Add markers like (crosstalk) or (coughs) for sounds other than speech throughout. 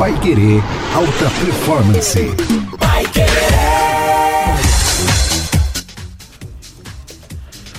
Pai Querer Alta Performance. Pai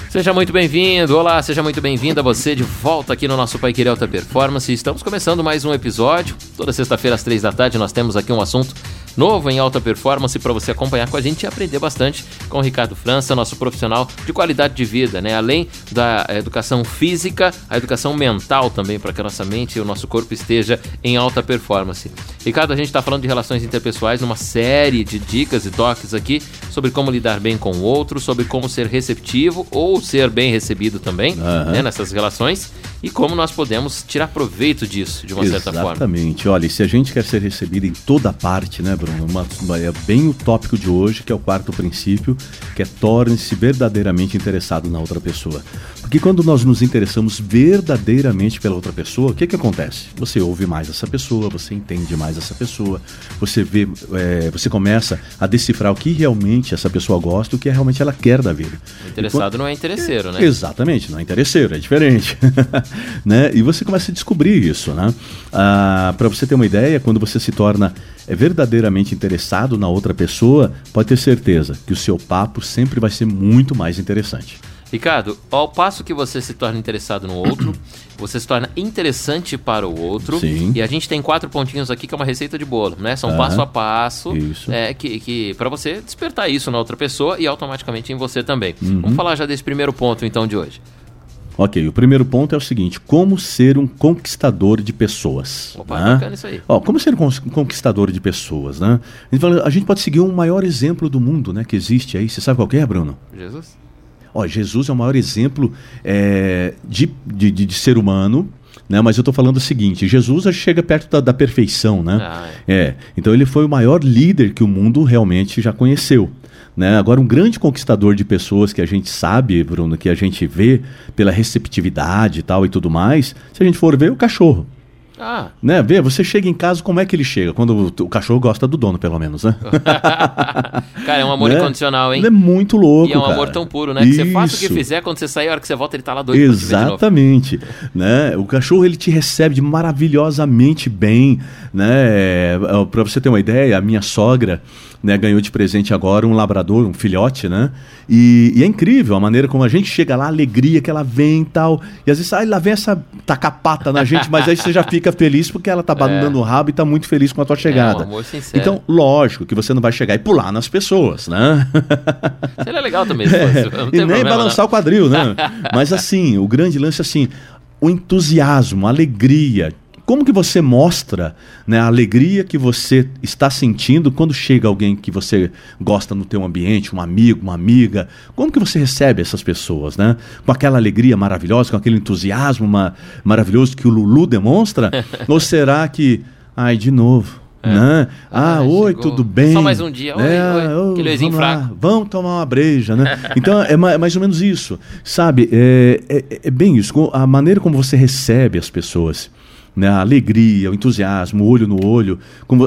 Seja muito bem-vindo, olá, seja muito bem-vinda você de volta aqui no nosso Pai Querer Alta Performance. Estamos começando mais um episódio. Toda sexta-feira às três da tarde nós temos aqui um assunto novo em alta performance para você acompanhar com a gente e aprender bastante com o Ricardo França, nosso profissional de qualidade de vida, né? Além da educação física, a educação mental também para que a nossa mente e o nosso corpo esteja em alta performance. Ricardo, a gente está falando de relações interpessoais numa série de dicas e toques aqui sobre como lidar bem com o outro, sobre como ser receptivo ou ser bem recebido também uhum. né, nessas relações e como nós podemos tirar proveito disso de uma Exatamente. certa forma. Exatamente. Olha, se a gente quer ser recebido em toda parte, né, Bruno? Uma, é bem o tópico de hoje, que é o quarto princípio, que é torne-se verdadeiramente interessado na outra pessoa. Porque quando nós nos interessamos verdadeiramente pela outra pessoa, o que, que acontece? Você ouve mais essa pessoa, você entende mais essa pessoa, você vê, é, você começa a decifrar o que realmente essa pessoa gosta, o que realmente ela quer da vida. O interessado quando... não é interesseiro, né? Exatamente, não é interesseiro, é diferente. (laughs) né? E você começa a descobrir isso, né? Ah, Para você ter uma ideia, quando você se torna é verdadeiramente interessado na outra pessoa, pode ter certeza que o seu papo sempre vai ser muito mais interessante. Ricardo, ao passo que você se torna interessado no outro, (clears throat) você se torna interessante para o outro. Sim. E a gente tem quatro pontinhos aqui que é uma receita de bolo, né? São passo a passo. Isso. É, que, que para você despertar isso na outra pessoa e automaticamente em você também. Uhum. Vamos falar já desse primeiro ponto então de hoje. Ok, o primeiro ponto é o seguinte: como ser um conquistador de pessoas. Opa, né? bacana isso aí. Ó, como ser um conquistador de pessoas, né? A gente, fala, a gente, pode seguir um maior exemplo do mundo, né? Que existe aí. Você sabe qual é, Bruno? Jesus. Ó, Jesus é o maior exemplo é, de, de, de, de ser humano, né? Mas eu estou falando o seguinte: Jesus chega perto da, da perfeição, né? Ah, é. é. Então ele foi o maior líder que o mundo realmente já conheceu. Né? Agora, um grande conquistador de pessoas que a gente sabe, Bruno, que a gente vê pela receptividade e tal e tudo mais, se a gente for ver, é o cachorro. Ah. Né? Vê, você chega em casa, como é que ele chega? Quando o, o cachorro gosta do dono, pelo menos, né? (laughs) cara, é um amor né? incondicional, hein? Ele é muito louco. E é um cara. amor tão puro, né? Que você faça o que fizer, quando você sair, a hora que você volta, ele tá lá doido Exatamente. né? O cachorro ele te recebe maravilhosamente bem. Né? Pra você ter uma ideia, a minha sogra né, ganhou de presente agora um labrador, um filhote, né? E, e, é incrível a maneira como a gente chega lá, a alegria que ela vem e tal. E às vezes, ah, lá vem essa tacapata na gente, mas aí você já fica feliz porque ela tá banando é. o rabo e tá muito feliz com a tua chegada. É um amor sincero. Então, lógico que você não vai chegar e pular nas pessoas, né? (laughs) Seria legal também. É, e nem problema, balançar não. o quadril, né? (laughs) mas assim, o grande lance é assim, o entusiasmo, a alegria, como que você mostra né, a alegria que você está sentindo quando chega alguém que você gosta no teu ambiente, um amigo, uma amiga? Como que você recebe essas pessoas, né? Com aquela alegria maravilhosa, com aquele entusiasmo maravilhoso que o Lulu demonstra? (laughs) Ou será que, ai, de novo, é. Né? Ah, ah oi, chegou. tudo bem? Só mais um dia. Oi, é, oi. Aquele vamos fraco. Lá, vamos tomar uma breja, né? (laughs) então, é mais ou menos isso. Sabe, é, é, é, bem isso. A maneira como você recebe as pessoas né, a alegria, o entusiasmo, o olho no olho,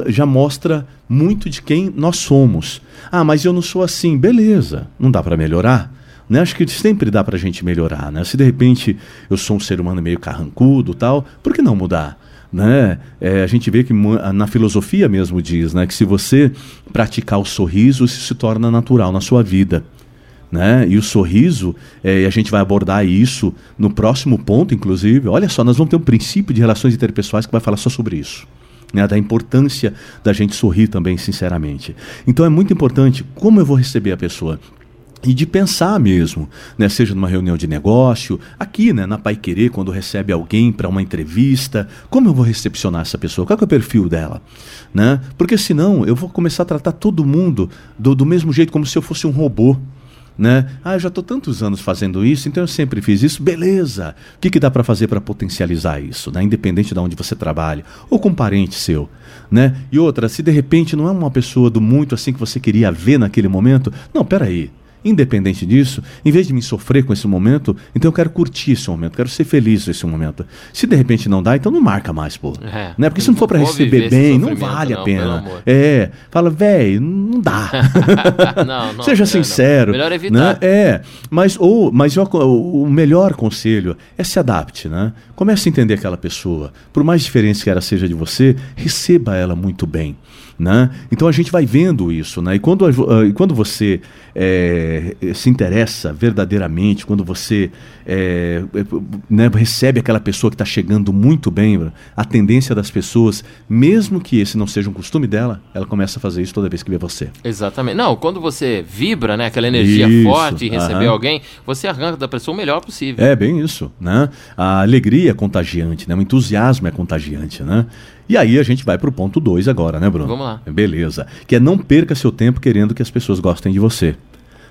já mostra muito de quem nós somos. Ah, mas eu não sou assim. Beleza, não dá para melhorar? Né? Acho que sempre dá para a gente melhorar. Né? Se de repente eu sou um ser humano meio carrancudo tal, por que não mudar? Né? É, a gente vê que na filosofia mesmo diz né, que se você praticar o sorriso, isso se torna natural na sua vida né? E o sorriso, é, e a gente vai abordar isso no próximo ponto, inclusive. Olha só, nós vamos ter um princípio de relações interpessoais que vai falar só sobre isso. Né, da importância da gente sorrir também, sinceramente. Então é muito importante como eu vou receber a pessoa e de pensar mesmo, né? seja numa reunião de negócio, aqui né, na Pai Querer, quando recebe alguém para uma entrevista, como eu vou recepcionar essa pessoa? Qual é o perfil dela? Né? Porque senão eu vou começar a tratar todo mundo do, do mesmo jeito, como se eu fosse um robô né? Ah, eu já estou tantos anos fazendo isso, então eu sempre fiz isso. Beleza. O que, que dá para fazer para potencializar isso, né? Independente de onde você trabalha ou com um parente seu, né? E outra, se de repente não é uma pessoa do muito assim que você queria ver naquele momento, não, peraí. Independente disso, em vez de me sofrer com esse momento, então eu quero curtir esse momento, quero ser feliz nesse momento. Se de repente não dá, então não marca mais, pô. É. Né? Porque se não for para receber bem, não vale não, a pena. É, fala, velho, (laughs) (laughs) não dá. não, não, Seja sincero. Melhor evitar. Né? É, mas, ou, mas eu, o melhor conselho é se adapte, né? Comece a entender aquela pessoa. Por mais diferente que ela seja de você, receba ela muito bem. Né? Então a gente vai vendo isso. Né? E quando, uh, quando você é, se interessa verdadeiramente, quando você é, né, recebe aquela pessoa que está chegando muito bem, a tendência das pessoas, mesmo que esse não seja um costume dela, ela começa a fazer isso toda vez que vê você. Exatamente. Não, quando você vibra, né, aquela energia isso, forte em receber alguém, você arranca da pessoa o melhor possível. É bem isso. Né? A alegria é contagiante, né? o entusiasmo é contagiante. Né? E aí a gente vai para o ponto 2 agora, né, Bruno? Vamos lá. Beleza. Que é não perca seu tempo querendo que as pessoas gostem de você.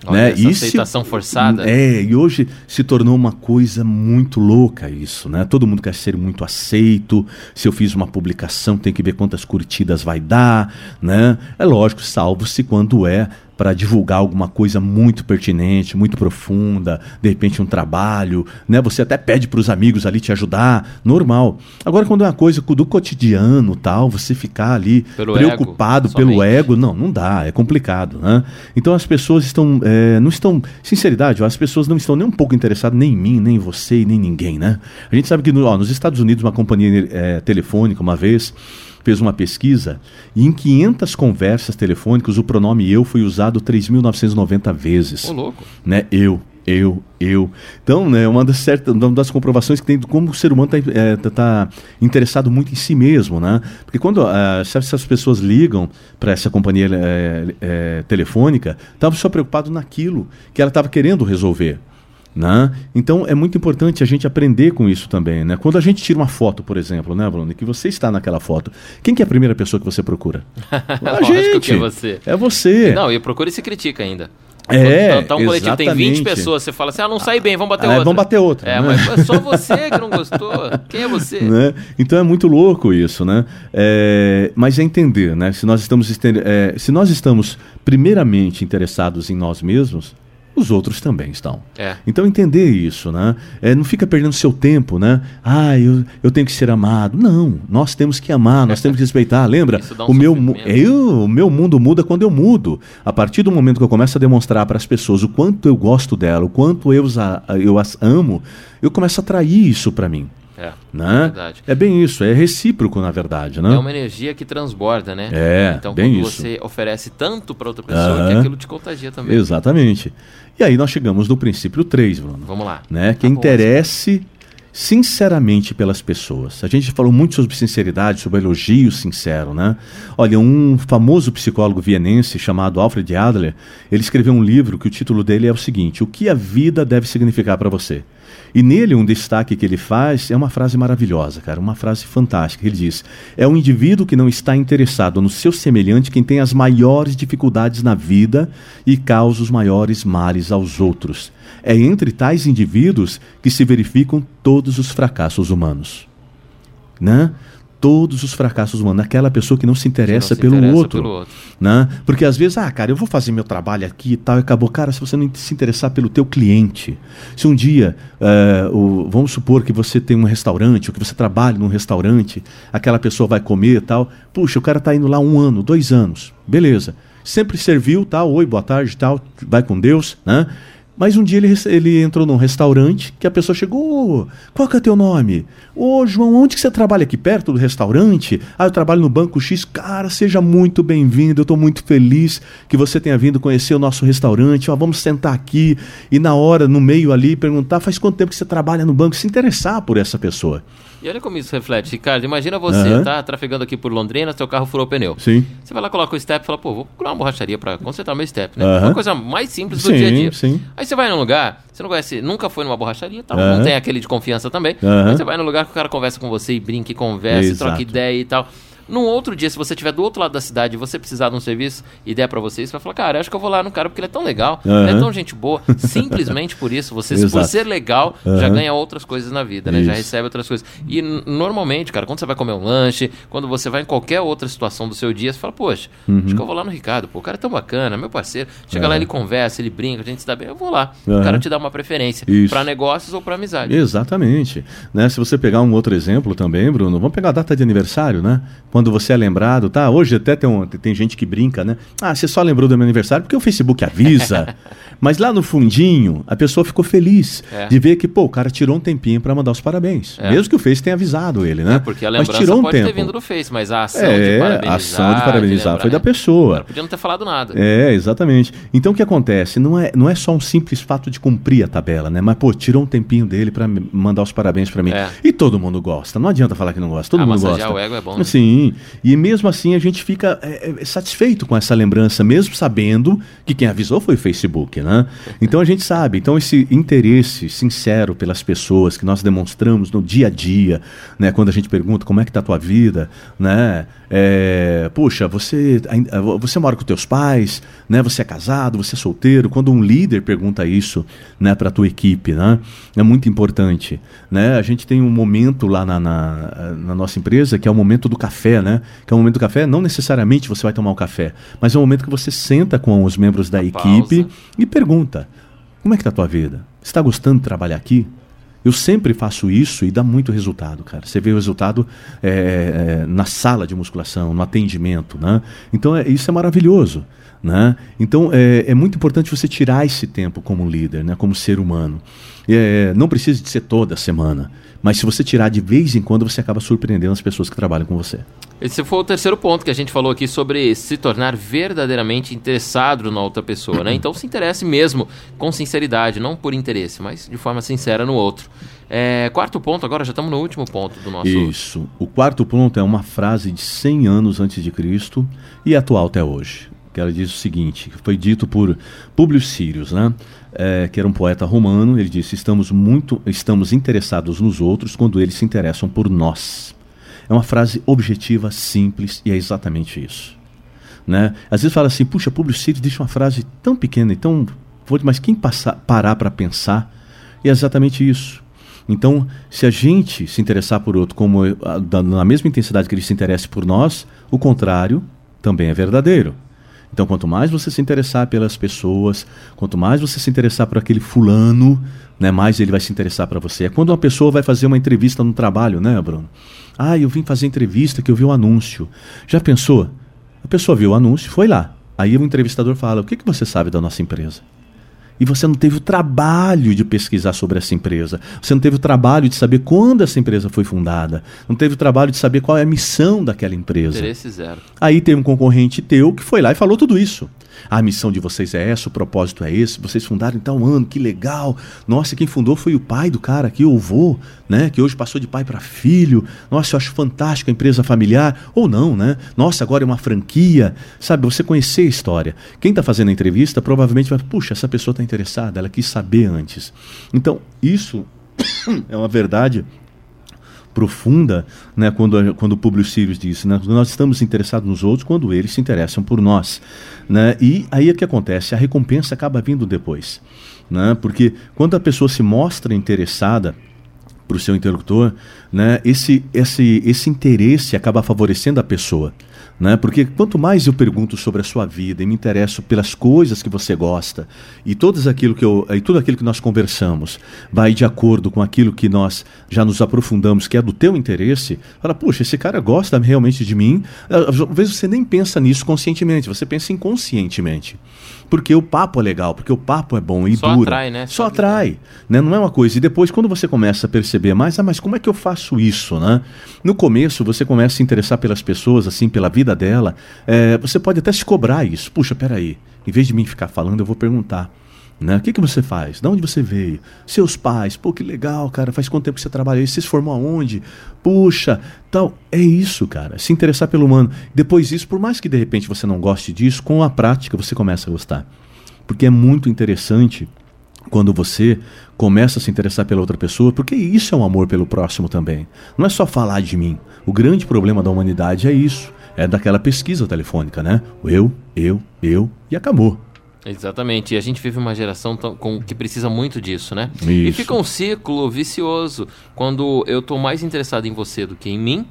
Olha, né? Essa Isso, aceitação forçada. É, e hoje se tornou uma coisa muito louca isso, né? Todo mundo quer ser muito aceito. Se eu fiz uma publicação, tem que ver quantas curtidas vai dar, né? É lógico, salvo-se quando é para divulgar alguma coisa muito pertinente, muito profunda, de repente um trabalho, né? Você até pede para os amigos ali te ajudar, normal. Agora quando é uma coisa do cotidiano, tal, você ficar ali pelo preocupado ego, pelo ego, não, não dá, é complicado, né? Então as pessoas estão, é, não estão, sinceridade, as pessoas não estão nem um pouco interessadas nem em mim, nem em você, nem em ninguém, né? A gente sabe que ó, nos Estados Unidos uma companhia é, telefônica uma vez fez uma pesquisa e em 500 conversas telefônicas o pronome eu foi usado 3.990 vezes. Ô, louco. Né? Eu, eu, eu. Então, né, uma das, certas, uma das comprovações que tem de como o ser humano está é, tá, tá interessado muito em si mesmo, né? Porque quando uh, se essas pessoas ligam para essa companhia é, é, telefônica, estavam só preocupados naquilo que ela estava querendo resolver. Né? Então é muito importante a gente aprender com isso também. Né? Quando a gente tira uma foto, por exemplo, né, Bruno, que você está naquela foto, quem que é a primeira pessoa que você procura? (laughs) a gente. é você. É você. Não, e procura e se critica ainda. É, tá um coletivo, tem 20 pessoas, você fala assim, ah, não sai bem, vamos bater ah, outra. Vamos bater outra. É, né? mas é só você que não gostou. (laughs) Quem é você? Né? Então é muito louco isso, né? É, mas é entender, né? Se nós estamos, é, se nós estamos primeiramente interessados em nós mesmos, os outros também estão. É. Então entender isso, né? É, não fica perdendo seu tempo, né? Ah, eu, eu tenho que ser amado. Não, nós temos que amar, nós temos que respeitar. Lembra? Um o, meu, eu, o meu mundo muda quando eu mudo. A partir do momento que eu começo a demonstrar para as pessoas o quanto eu gosto dela, o quanto eu, eu as amo, eu começo a atrair isso para mim. É, né? é. É bem isso, é recíproco, na verdade, né? É uma energia que transborda, né? É, então, bem quando isso. você oferece tanto para outra pessoa, que aquilo te contagia também. Exatamente. E aí nós chegamos no princípio 3, Bruno. Vamos lá. Né? Que tá interesse sinceramente pelas pessoas. A gente falou muito sobre sinceridade, sobre elogio sincero, né? Olha, um famoso psicólogo vienense chamado Alfred Adler, ele escreveu um livro que o título dele é o seguinte: O que a vida deve significar para você? E nele, um destaque que ele faz é uma frase maravilhosa, cara, uma frase fantástica. Ele diz: É um indivíduo que não está interessado no seu semelhante quem tem as maiores dificuldades na vida e causa os maiores males aos outros. É entre tais indivíduos que se verificam todos os fracassos humanos. Né? Todos os fracassos humanos, naquela pessoa que não se interessa, não se pelo, interessa outro, pelo, outro, Né? Porque às vezes, ah, cara, eu vou fazer meu trabalho aqui e tal, e acabou. Cara, se você não se interessar pelo teu cliente, se um dia, uh, o, vamos supor que você tem um restaurante, ou que você trabalha num restaurante, aquela pessoa vai comer e tal, puxa, o cara está indo lá um ano, dois anos, beleza. Sempre serviu, tal, oi, boa tarde, tal, vai com Deus, né? Mas um dia ele, ele entrou num restaurante que a pessoa chegou. Qual que é teu nome? Ô, João, onde que você trabalha? Aqui perto do restaurante? Ah, eu trabalho no Banco X. Cara, seja muito bem-vindo. Eu estou muito feliz que você tenha vindo conhecer o nosso restaurante. Ó, vamos sentar aqui e na hora, no meio ali, perguntar: faz quanto tempo que você trabalha no banco? Se interessar por essa pessoa. E olha como isso reflete, Ricardo. Imagina você, uhum. tá trafegando aqui por Londrina, seu carro furou o pneu. Sim. Você vai lá, coloca o step e fala, pô, vou procurar uma borracharia para consertar meu step, né? Uhum. Uma coisa mais simples do sim, dia a dia. Sim. Aí você vai num lugar, você não conhece, nunca foi numa borracharia, tal, uhum. não tem aquele de confiança também. Aí você vai num lugar que o cara conversa com você e brinca e conversa, Exato. troca ideia e tal. Num outro dia, se você estiver do outro lado da cidade e você precisar de um serviço e der para você, você vai falar, cara, acho que eu vou lá no cara porque ele é tão legal, Uhum. ele é tão gente boa. (laughs) Simplesmente por isso, você, por ser legal, já Uhum. ganha outras coisas na vida, né? Já recebe outras coisas. E normalmente, cara, quando você vai comer um lanche, quando você vai em qualquer outra situação do seu dia, você fala, poxa, Uhum. acho que eu vou lá no Ricardo, pô, o cara é tão bacana, meu parceiro. Chega lá, ele conversa, ele brinca, a gente se dá bem, eu vou lá. O cara te dá uma preferência para negócios ou para amizade. Exatamente. Né? Se você pegar um outro exemplo também, Bruno, vamos pegar a data de aniversário, né? Quando você é lembrado, tá? Hoje até tem, um- tem gente que brinca, né? Ah, você só lembrou do meu aniversário porque o Facebook avisa. (laughs) Mas lá no fundinho, a pessoa ficou feliz É. de ver que, pô, o cara tirou um tempinho para mandar os parabéns. É. Mesmo que o Face tenha avisado ele, né? Porque a Mas lembrança tirou um pode tempo. ter vindo do Face, mas a ação É, de a parabenizar. ação de parabenizar lembrar, foi da né? pessoa. Podia não ter falado nada. É, exatamente. Então o que acontece? Não é, não é só um simples fato de cumprir a tabela, né? Mas, pô, tirou um tempinho dele pra me mandar os parabéns pra mim. É. E todo mundo gosta. Não adianta falar que não gosta. Todo Ah, mundo gosta. o ego é bom, né? Sim. E mesmo assim a gente fica é, é, satisfeito com essa lembrança, mesmo sabendo que quem avisou foi o Facebook, né? Então a gente sabe. Então esse interesse sincero pelas pessoas que nós demonstramos no dia a dia, né? Quando a gente pergunta como é que tá a tua vida, né? É, puxa, você, ainda- você mora com teus pais, né? Você é casado, você é solteiro. Quando um líder pergunta isso, né, para tua equipe, né? É muito importante, né? A gente tem um momento lá na, na, na nossa empresa que é o momento do café, né? Que é o momento do café. Não necessariamente você vai tomar o café, mas é o momento que você senta com os membros da A equipe pausa. e pergunta: como é que tá a tua vida? Você está gostando de trabalhar aqui? Eu sempre faço isso e dá muito resultado, cara. Você vê o resultado é, é, na sala de musculação, no atendimento, né? Então é, isso é maravilhoso, né? Então é, é muito importante você tirar esse tempo como líder, né? Como ser humano. É, não precisa de ser toda semana, mas se você tirar de vez em quando, você acaba surpreendendo as pessoas que trabalham com você. Esse foi o terceiro ponto que a gente falou aqui sobre se tornar verdadeiramente interessado na outra pessoa, né? Então se interesse mesmo com sinceridade, não por interesse, mas de forma sincera no outro. É, quarto ponto, agora já estamos no último ponto do nosso. Isso. O quarto ponto é uma frase de 100 anos antes de Cristo e atual até hoje. Que ela diz o seguinte, foi dito por Publio Sirius, né? É, que era um poeta romano. Ele disse: estamos muito, estamos interessados nos outros quando eles se interessam por nós. É uma frase objetiva, simples e é exatamente isso. Né? Às vezes fala assim, puxa, Publio Sirius deixa uma frase tão pequena e tão forte, mas quem passar, parar para pensar é exatamente isso. Então, se a gente se interessar por outro como na mesma intensidade que ele se interesse por nós, o contrário também é verdadeiro. Então, quanto mais você se interessar pelas pessoas, quanto mais você se interessar por aquele fulano, né, mais ele vai se interessar para você. É quando uma pessoa vai fazer uma entrevista no trabalho, né, Bruno? Ah, eu vim fazer entrevista que eu vi o anúncio. Já pensou? A pessoa viu o anúncio, foi lá. Aí o entrevistador fala: O que, que você sabe da nossa empresa? E você não teve o trabalho de pesquisar sobre essa empresa. Você não teve o trabalho de saber quando essa empresa foi fundada. Não teve o trabalho de saber qual é a missão daquela empresa. Interesse zero. Aí tem um concorrente teu que foi lá e falou tudo isso. A missão de vocês é essa, o propósito é esse, vocês fundaram em tal ano, que legal. Nossa, quem fundou foi o pai do cara aqui, o avô, né? Que hoje passou de pai para filho. Nossa, eu acho fantástico a empresa familiar. Ou não, né? Nossa, agora é uma franquia. Sabe, você conhecer a história. Quem está fazendo a entrevista provavelmente vai, puxa, essa pessoa está interessada, ela quis saber antes. Então, isso (coughs) é uma verdade profunda, né, quando, quando o Publio Sirius disse, né, nós estamos interessados nos outros quando eles se interessam por nós, né, e aí é que acontece, a recompensa acaba vindo depois, né, porque quando a pessoa se mostra interessada para o seu interlocutor, né, esse, esse, esse interesse acaba favorecendo a pessoa. Né? Porque quanto mais eu pergunto sobre a sua vida e me interesso pelas coisas que você gosta e, todas aquilo que eu, e tudo aquilo que nós conversamos vai de acordo com aquilo que nós já nos aprofundamos, que é do teu interesse, fala, puxa, esse cara gosta realmente de mim. Às vezes você nem pensa nisso conscientemente, você pensa inconscientemente. Porque o papo é legal, porque o papo é bom e Só dura. atrai, né? Só Só atrai, né? Não é uma coisa. E depois, quando você começa a perceber mais, ah, mas como é que eu faço isso, né? No começo, você começa a se interessar pelas pessoas, assim, pela vida dela. é, você pode até se cobrar isso. Puxa, peraí. Em vez de mim ficar falando, eu vou perguntar. Né? O que, que você faz? De onde você veio? Seus pais? Pô, que legal, cara. Faz quanto tempo que você trabalha aí? Você se formou aonde? Puxa, tal. É isso, cara. Se interessar pelo humano. Depois disso, por mais que de repente você não goste disso, com a prática você começa a gostar. Porque é muito interessante quando você começa a se interessar pela outra pessoa, porque isso é um amor pelo próximo também. Não é só falar de mim. O grande problema da humanidade é isso. É daquela pesquisa telefônica, né? Eu, eu, eu e acabou. Exatamente. E a gente vive uma geração tão, com, que precisa muito disso, né? Isso. E fica um ciclo vicioso. Quando eu estou mais interessado em você do que em mim,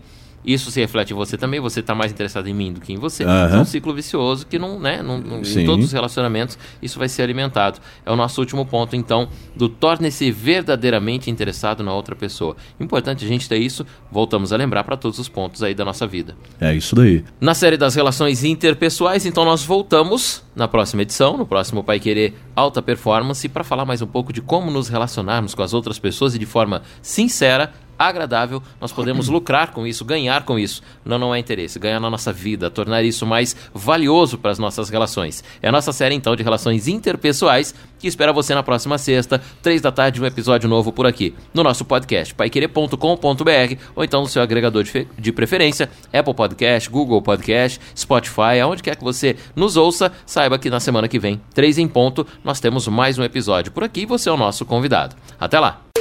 isso se reflete em você também, você está mais interessado em mim do que em você. Uhum. É um ciclo vicioso que não, né, não, não em todos os relacionamentos isso vai ser alimentado. É o nosso último ponto, então, do torne-se verdadeiramente interessado na outra pessoa. Importante a gente ter isso, voltamos a lembrar para todos os pontos aí da nossa vida. É isso daí. Na série das relações interpessoais, então nós voltamos na próxima edição, no próximo Pai Querer Alta Performance, para falar mais um pouco de como nos relacionarmos com as outras pessoas e de forma sincera agradável, nós podemos (clears throat) lucrar com isso, ganhar com isso. Não, não é interesse, ganhar na nossa vida, tornar isso mais valioso para as nossas relações. É a nossa série então de relações interpessoais que espera você na próxima sexta, três da tarde, um episódio novo por aqui, no nosso podcast, paiquerer.com.br ou então no seu agregador de, de preferência, Apple Podcast, Google Podcast, Spotify, aonde quer que você nos ouça, saiba que na semana que vem, três em ponto, nós temos mais um episódio por aqui e você é o nosso convidado. Até lá!